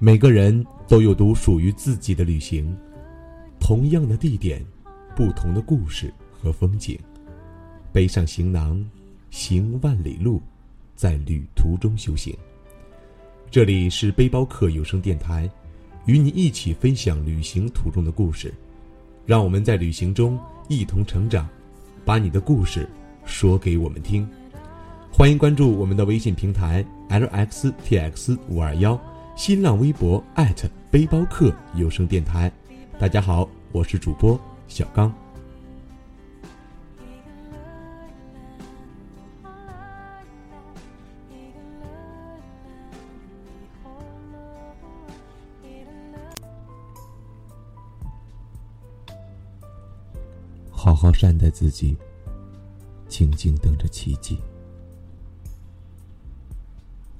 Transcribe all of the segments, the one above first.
每个人都有独属于自己的旅行，同样的地点，不同的故事和风景。背上行囊，行万里路，在旅途中修行。这里是背包客有声电台，与你一起分享旅行途中的故事。让我们在旅行中一同成长，把你的故事说给我们听。欢迎关注我们的微信平台 lxtx 五二幺。新浪微博背包客有声电台，大家好，我是主播小刚。好好善待自己，静静等着奇迹。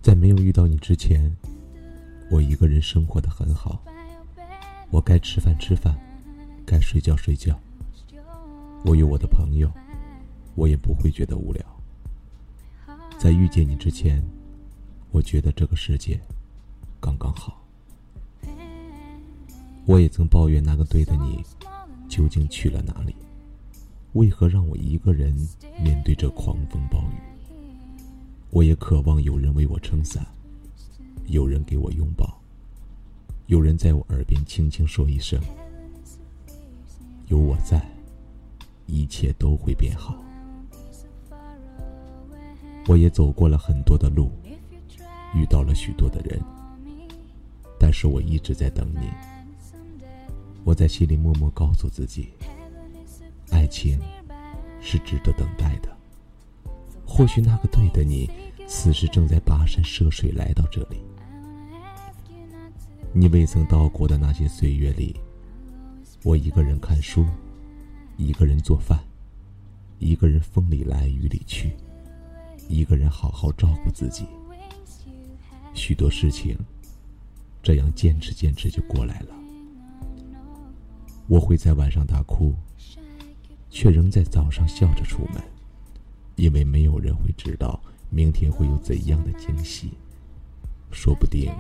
在没有遇到你之前。我一个人生活的很好，我该吃饭吃饭，该睡觉睡觉。我有我的朋友，我也不会觉得无聊。在遇见你之前，我觉得这个世界刚刚好。我也曾抱怨那个对的你究竟去了哪里？为何让我一个人面对这狂风暴雨？我也渴望有人为我撑伞。有人给我拥抱，有人在我耳边轻轻说一声：“有我在，一切都会变好。”我也走过了很多的路，遇到了许多的人，但是我一直在等你。我在心里默默告诉自己：爱情是值得等待的。或许那个对的你，此时正在跋山涉水来到这里。你未曾到过的那些岁月里，我一个人看书，一个人做饭，一个人风里来雨里去，一个人好好照顾自己。许多事情，这样坚持坚持就过来了。我会在晚上大哭，却仍在早上笑着出门，因为没有人会知道明天会有怎样的惊喜，说不定。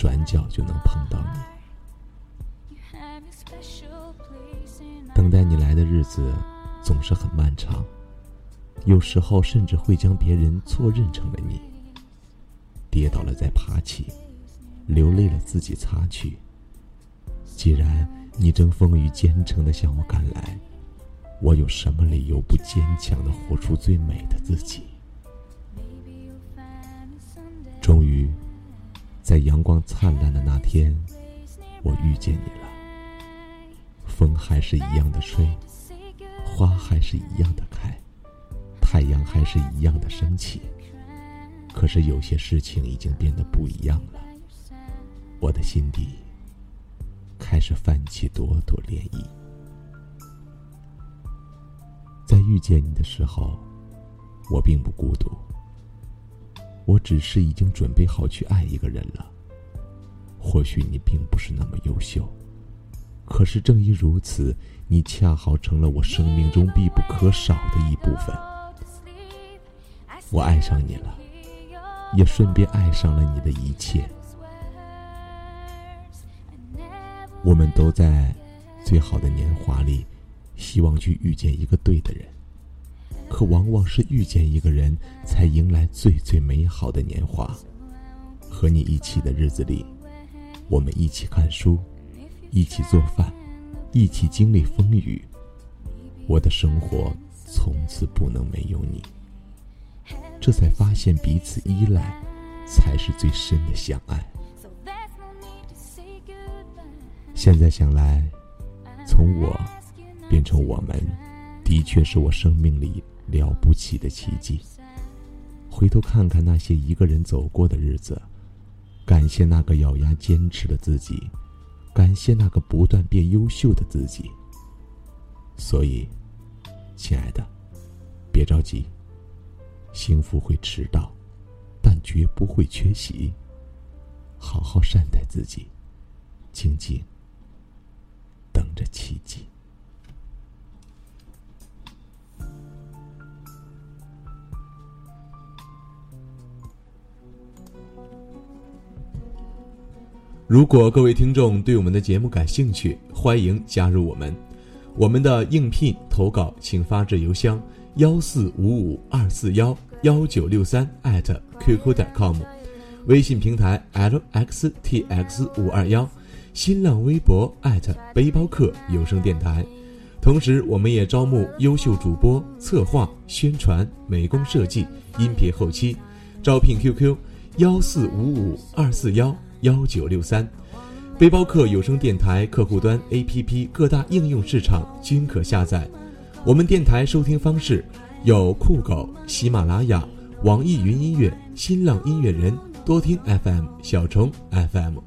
转角就能碰到你。等待你来的日子总是很漫长，有时候甚至会将别人错认成了你。跌倒了再爬起，流泪了自己擦去。既然你正风雨兼程的向我赶来，我有什么理由不坚强的活出最美的自己？终于。在阳光灿烂的那天，我遇见你了。风还是一样的吹，花还是一样的开，太阳还是一样的升起。可是有些事情已经变得不一样了，我的心底开始泛起朵朵涟漪。在遇见你的时候，我并不孤独。我只是已经准备好去爱一个人了。或许你并不是那么优秀，可是正因如此，你恰好成了我生命中必不可少的一部分。我爱上你了，也顺便爱上了你的一切。我们都在最好的年华里，希望去遇见一个对的人。可往往是遇见一个人才迎来最最美好的年华。和你一起的日子里，我们一起看书，一起做饭，一起经历风雨。我的生活从此不能没有你。这才发现彼此依赖，才是最深的相爱。现在想来，从我变成我们，的确是我生命里。了不起的奇迹。回头看看那些一个人走过的日子，感谢那个咬牙坚持的自己，感谢那个不断变优秀的自己。所以，亲爱的，别着急，幸福会迟到，但绝不会缺席。好好善待自己，静静等着奇迹。如果各位听众对我们的节目感兴趣，欢迎加入我们。我们的应聘投稿，请发至邮箱幺四五五二四幺幺九六三艾特 qq 点 com，微信平台 lxtx 五二幺，新浪微博艾特背包客有声电台。同时，我们也招募优秀主播、策划、宣传、美工设计、音频后期，招聘 QQ 幺四五五二四幺幺九六三。背包客有声电台客户端 APP 各大应用市场均可下载。我们电台收听方式有酷狗、喜马拉雅、网易云音乐、新浪音乐人、多听 FM、小虫 FM。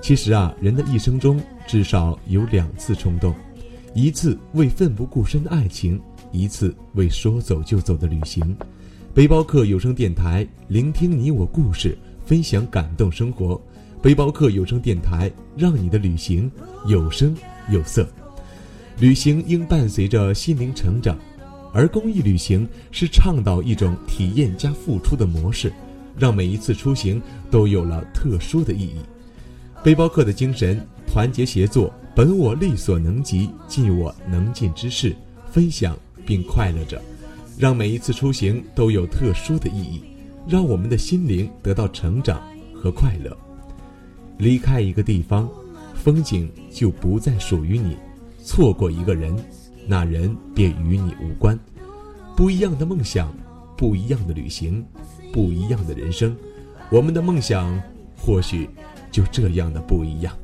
其实啊，人的一生中至少有两次冲动，一次为奋不顾身的爱情，一次为说走就走的旅行。背包客有声电台，聆听你我故事，分享感动生活。背包客有声电台，让你的旅行有声有色。旅行应伴随着心灵成长，而公益旅行是倡导一种体验加付出的模式，让每一次出行都有了特殊的意义。背包客的精神：团结协作，本我力所能及，尽我能尽之事，分享并快乐着，让每一次出行都有特殊的意义，让我们的心灵得到成长和快乐。离开一个地方，风景就不再属于你；错过一个人，那人便与你无关。不一样的梦想，不一样的旅行，不一样的人生。我们的梦想或许就这样的不一样，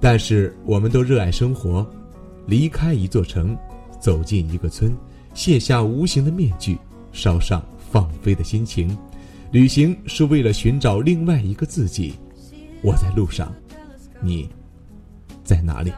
但是我们都热爱生活。离开一座城，走进一个村，卸下无形的面具，烧上放飞的心情。旅行是为了寻找另外一个自己。我在路上，你在哪里？